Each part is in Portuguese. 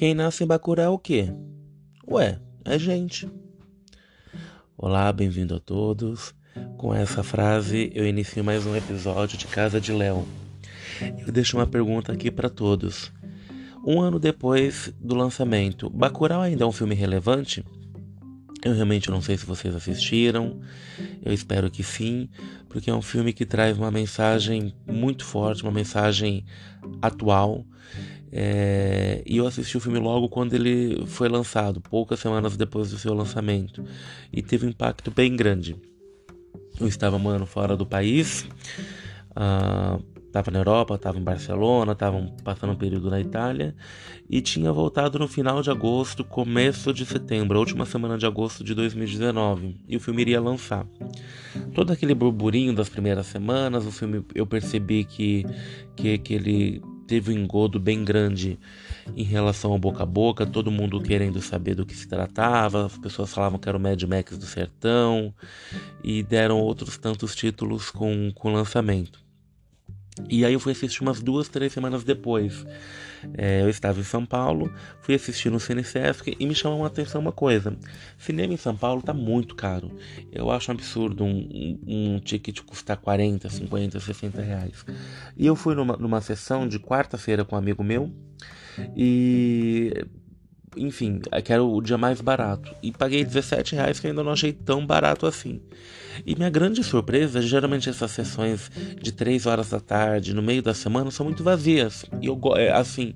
Quem nasce em Bacurau é o quê? Ué, é gente. Olá, bem-vindo a todos. Com essa frase, eu inicio mais um episódio de Casa de Léo. Eu deixo uma pergunta aqui para todos. Um ano depois do lançamento, Bacurau ainda é um filme relevante? Eu realmente não sei se vocês assistiram, eu espero que sim, porque é um filme que traz uma mensagem muito forte, uma mensagem atual. É... E eu assisti o filme logo quando ele foi lançado, poucas semanas depois do seu lançamento, e teve um impacto bem grande. Eu estava morando fora do país, uh, Tava na Europa, tava em Barcelona, tava passando um período na Itália e tinha voltado no final de agosto, começo de setembro, última semana de agosto de 2019, e o filme iria lançar. Todo aquele burburinho das primeiras semanas, o filme eu percebi que que, que ele teve um engodo bem grande em relação ao boca a boca, todo mundo querendo saber do que se tratava, as pessoas falavam que era o Mad Max do Sertão e deram outros tantos títulos com o lançamento. E aí eu fui assistir umas duas, três semanas depois. É, eu estava em São Paulo, fui assistir no Cine Sesc e me chamou a atenção uma coisa. Cinema em São Paulo tá muito caro. Eu acho um absurdo um, um, um ticket custar 40, 50, 60 reais. E eu fui numa, numa sessão de quarta-feira com um amigo meu e enfim, que era o dia mais barato. E paguei 17 reais que ainda não achei tão barato assim. E minha grande surpresa, geralmente essas sessões de 3 horas da tarde, no meio da semana, são muito vazias. E eu, é, assim,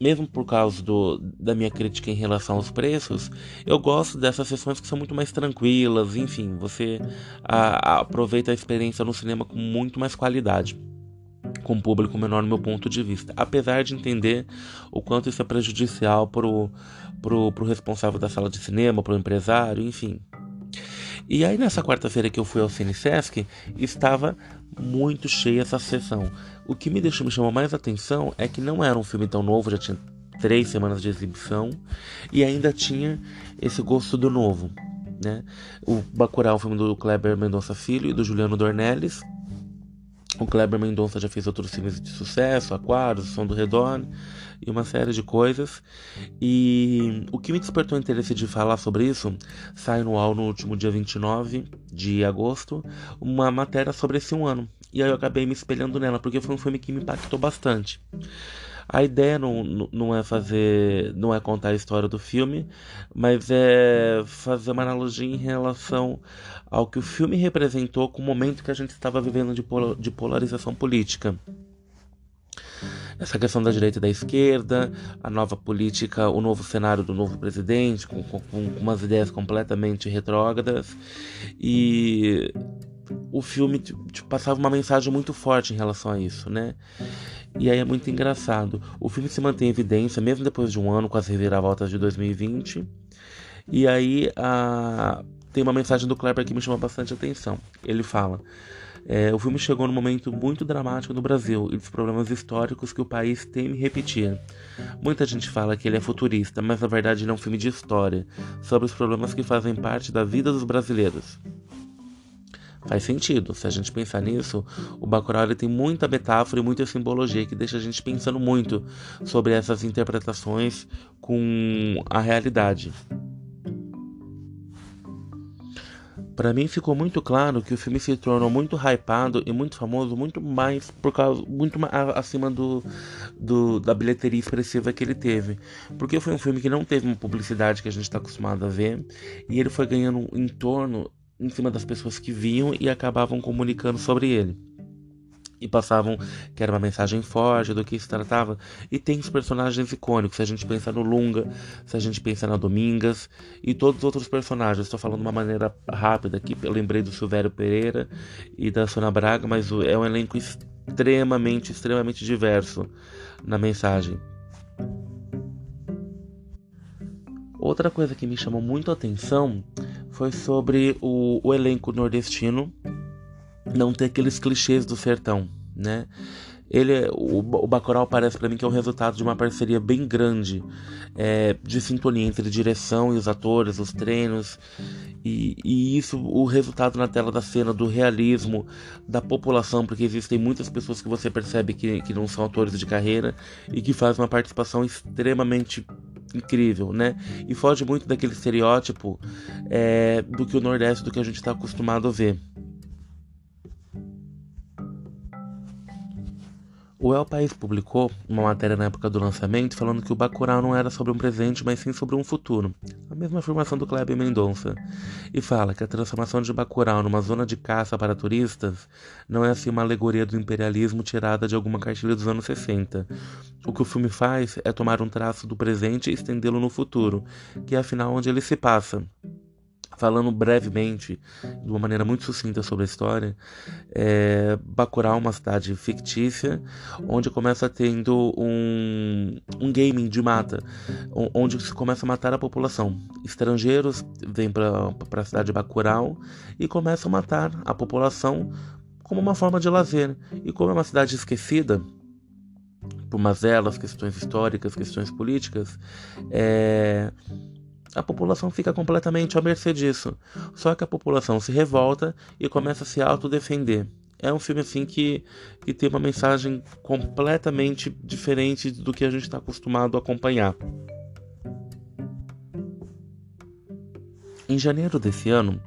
mesmo por causa do, da minha crítica em relação aos preços, eu gosto dessas sessões que são muito mais tranquilas, enfim, você a, a, aproveita a experiência no cinema com muito mais qualidade com o público menor no meu ponto de vista. Apesar de entender o quanto isso é prejudicial pro, pro, pro responsável da sala de cinema, pro empresário, enfim. E aí nessa quarta-feira que eu fui ao Cine Sesc, estava muito cheia essa sessão. O que me deixou me chamou mais atenção é que não era um filme tão novo, já tinha três semanas de exibição e ainda tinha esse gosto do novo. Né? O Bacurau, o filme do Kleber Mendonça Filho e do Juliano Dornelles, o Kleber Mendonça já fez outros filmes de sucesso, Aquários, Som do Redondo e uma série de coisas. E o que me despertou o interesse de falar sobre isso, sai no UOL no último dia 29 de agosto, uma matéria sobre esse um ano. E aí eu acabei me espelhando nela, porque foi um filme que me impactou bastante. A ideia não, não é fazer, não é contar a história do filme, mas é fazer uma analogia em relação ao que o filme representou com o momento que a gente estava vivendo de, de polarização política essa questão da direita e da esquerda, a nova política, o novo cenário do novo presidente, com, com, com umas ideias completamente retrógradas. E o filme tipo, passava uma mensagem muito forte em relação a isso, né? E aí é muito engraçado. O filme se mantém em evidência, mesmo depois de um ano, com as reviravoltas de 2020. E aí a... tem uma mensagem do Kleber que me chama bastante atenção. Ele fala. É, o filme chegou num momento muito dramático no Brasil e dos problemas históricos que o país teme repetir. Muita gente fala que ele é futurista, mas na verdade ele é um filme de história, sobre os problemas que fazem parte da vida dos brasileiros. Faz sentido. Se a gente pensar nisso, o Bacurau tem muita metáfora e muita simbologia que deixa a gente pensando muito sobre essas interpretações com a realidade. Para mim ficou muito claro que o filme se tornou muito hypado e muito famoso, muito mais por causa, muito acima do, do, da bilheteria expressiva que ele teve, porque foi um filme que não teve uma publicidade que a gente está acostumado a ver e ele foi ganhando em torno em cima das pessoas que viam e acabavam comunicando sobre ele. E passavam que era uma mensagem forte do que se tratava. E tem os personagens icônicos. Se a gente pensa no Lunga, se a gente pensa na Domingas e todos os outros personagens. Estou falando de uma maneira rápida aqui. Eu lembrei do Silvério Pereira e da Sônia Braga, mas é um elenco extremamente, extremamente diverso na mensagem. Outra coisa que me chamou muito a atenção foi sobre o, o elenco nordestino não ter aqueles clichês do sertão, né? ele o, o Bacurau parece para mim que é o resultado de uma parceria bem grande é, de sintonia entre direção e os atores, os treinos e, e, isso o resultado na tela da cena do realismo da população porque existem muitas pessoas que você percebe que, que não são atores de carreira e que fazem uma participação extremamente incrível, né? E foge muito daquele estereótipo é, do que o Nordeste, do que a gente está acostumado a ver. O El País publicou uma matéria na época do lançamento falando que o Bacurau não era sobre um presente, mas sim sobre um futuro. A mesma afirmação do Kleber Mendonça. E fala que a transformação de Bacurau numa zona de caça para turistas não é assim uma alegoria do imperialismo tirada de alguma cartilha dos anos 60. O que o filme faz é tomar um traço do presente e estendê-lo no futuro, que é afinal onde ele se passa falando brevemente, de uma maneira muito sucinta sobre a história, é, é uma cidade fictícia, onde começa tendo um, um gaming de mata, onde se começa a matar a população. Estrangeiros vêm para a cidade de Bacurau e começam a matar a população como uma forma de lazer. E como é uma cidade esquecida, por mazelas, questões históricas, questões políticas, é, a população fica completamente à mercê disso. Só que a população se revolta e começa a se autodefender. É um filme assim que, que tem uma mensagem completamente diferente do que a gente está acostumado a acompanhar. Em janeiro desse ano,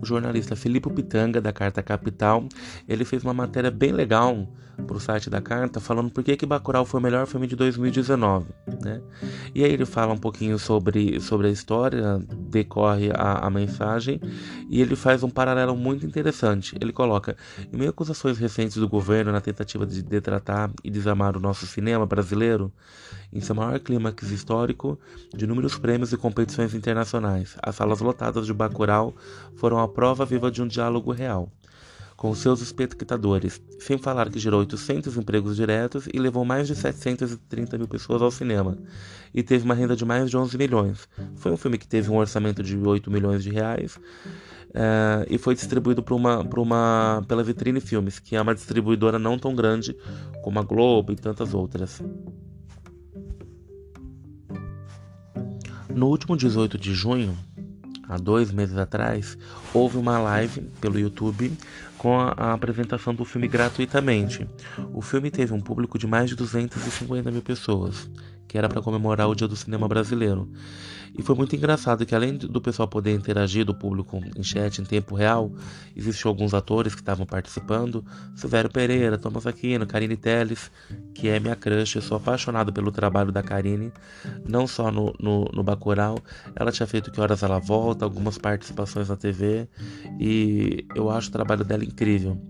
o jornalista Filipe Pitanga, da Carta Capital, ele fez uma matéria bem legal para o site da Carta, falando por que, que Bacurau foi o melhor filme de 2019. Né? E aí ele fala um pouquinho sobre, sobre a história, decorre a, a mensagem, e ele faz um paralelo muito interessante. Ele coloca, em meio a acusações recentes do governo na tentativa de detratar e desarmar o nosso cinema brasileiro, em seu maior clímax histórico de inúmeros prêmios e competições internacionais, as salas lotadas de Bacurau foram a prova viva de um diálogo real com seus espectadores, sem falar que gerou 800 empregos diretos e levou mais de 730 mil pessoas ao cinema, e teve uma renda de mais de 11 milhões. Foi um filme que teve um orçamento de 8 milhões de reais uh, e foi distribuído por uma, por uma, pela Vitrine Filmes, que é uma distribuidora não tão grande como a Globo e tantas outras. No último 18 de junho, há dois meses atrás, houve uma live pelo YouTube com a, apresentação do filme gratuitamente. O filme teve um público de mais de 250 mil pessoas, que era para comemorar o Dia do Cinema Brasileiro. E foi muito engraçado que além do pessoal poder interagir do público em chat em tempo real, existiam alguns atores que estavam participando, Silvério Pereira, Thomas Aquino, Karine Telles, que é minha crush, eu sou apaixonado pelo trabalho da Karine, não só no, no, no Bacurau, ela tinha feito Que Horas Ela Volta, algumas participações na TV, e eu acho o trabalho dela incrível.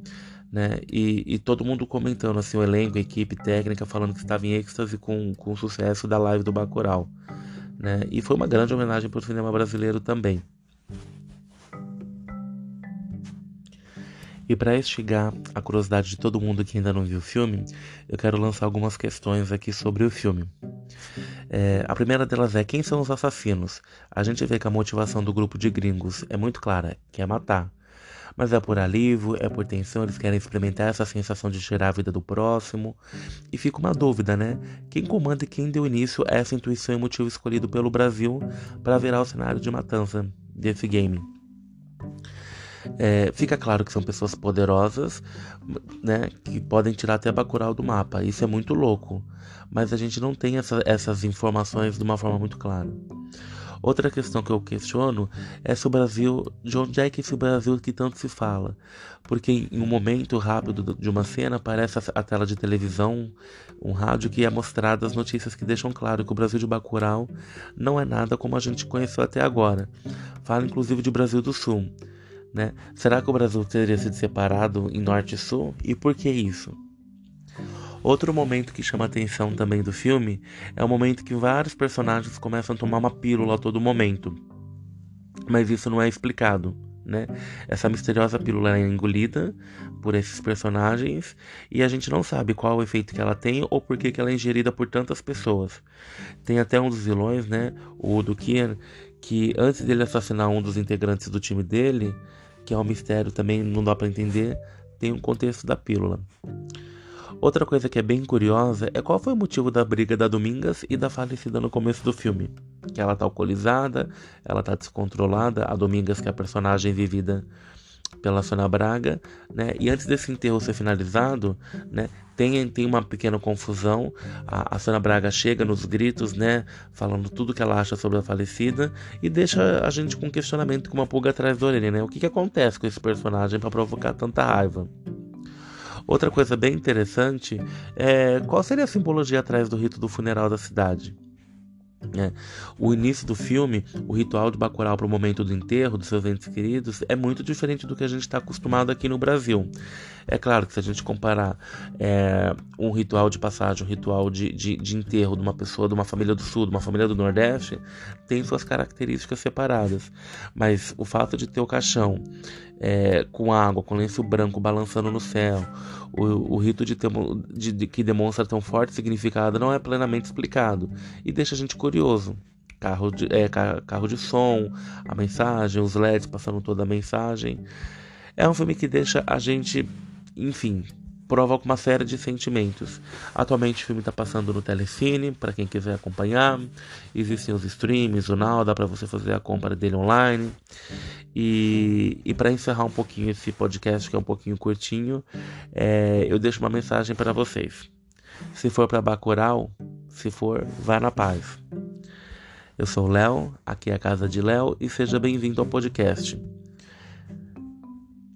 Né? E, e, todo mundo comentando assim, o elenco, a equipe técnica, falando que estava em êxtase com, com o sucesso da live do Bacurau né? E foi uma grande homenagem para o cinema brasileiro também. E para instigar a curiosidade de todo mundo que ainda não viu o filme, eu quero lançar algumas questões aqui sobre o filme. É, a primeira delas é quem são os assassinos? A gente vê que a motivação do grupo de gringos é muito clara, que é matar. Mas é por alívio, é por tensão, eles querem experimentar essa sensação de tirar a vida do próximo. E fica uma dúvida, né? Quem comanda e quem deu início a essa intuição e motivo escolhido pelo Brasil para virar o cenário de matança desse game? É, fica claro que são pessoas poderosas, né, que podem tirar até Bacurau do mapa. Isso é muito louco, mas a gente não tem essa, essas informações de uma forma muito clara. Outra questão que eu questiono é se o Brasil, de onde é que esse Brasil que tanto se fala? Porque em um momento rápido de uma cena aparece a tela de televisão, um rádio que é mostrado as notícias que deixam claro que o Brasil de Bacurau não é nada como a gente conheceu até agora. Fala inclusive de Brasil do Sul. Né? Será que o Brasil teria sido separado em norte e sul? E por que isso? Outro momento que chama atenção também do filme é o momento que vários personagens começam a tomar uma pílula a todo momento. Mas isso não é explicado, né? Essa misteriosa pílula é engolida por esses personagens e a gente não sabe qual o efeito que ela tem ou por que ela é ingerida por tantas pessoas. Tem até um dos vilões, né? O do que antes dele assassinar um dos integrantes do time dele, que é um mistério também, não dá para entender, tem um contexto da pílula. Outra coisa que é bem curiosa é qual foi o motivo da briga da Domingas e da falecida no começo do filme. Que ela tá alcoolizada, ela tá descontrolada, a Domingas que é a personagem vivida pela Sônia Braga, né? E antes desse enterro ser finalizado, né? Tem, tem uma pequena confusão. A, a Sônia Braga chega nos gritos, né? Falando tudo que ela acha sobre a falecida e deixa a gente com questionamento, com uma pulga atrás da orelha, né? O que, que acontece com esse personagem para provocar tanta raiva? Outra coisa bem interessante é qual seria a simbologia atrás do rito do funeral da cidade? É. O início do filme, o ritual de Bacurau para o momento do enterro dos seus entes queridos, é muito diferente do que a gente está acostumado aqui no Brasil. É claro que se a gente comparar é, um ritual de passagem, um ritual de, de, de, enterro de uma pessoa de uma família do Sul, de uma família do Nordeste, tem suas características separadas. Mas o fato de ter o caixão é, com água, com lenço branco balançando no céu, o, o rito de, de, que demonstra tão forte significado não é plenamente explicado e deixa a gente curioso. Carro de, é, carro de som, a mensagem, os LEDs passando toda a mensagem. É um filme que deixa a gente, enfim, provoca uma série de sentimentos. Atualmente o filme está passando no Telecine, para quem quiser acompanhar. Existem os streams, o Now, dá para você fazer a compra dele online. E, e para encerrar um pouquinho esse podcast, que é um pouquinho curtinho, é, eu deixo uma mensagem para vocês. Se for para Bacurau, se for, vá na paz. Eu sou o Léo, aqui é a casa de Léo e seja bem-vindo ao podcast.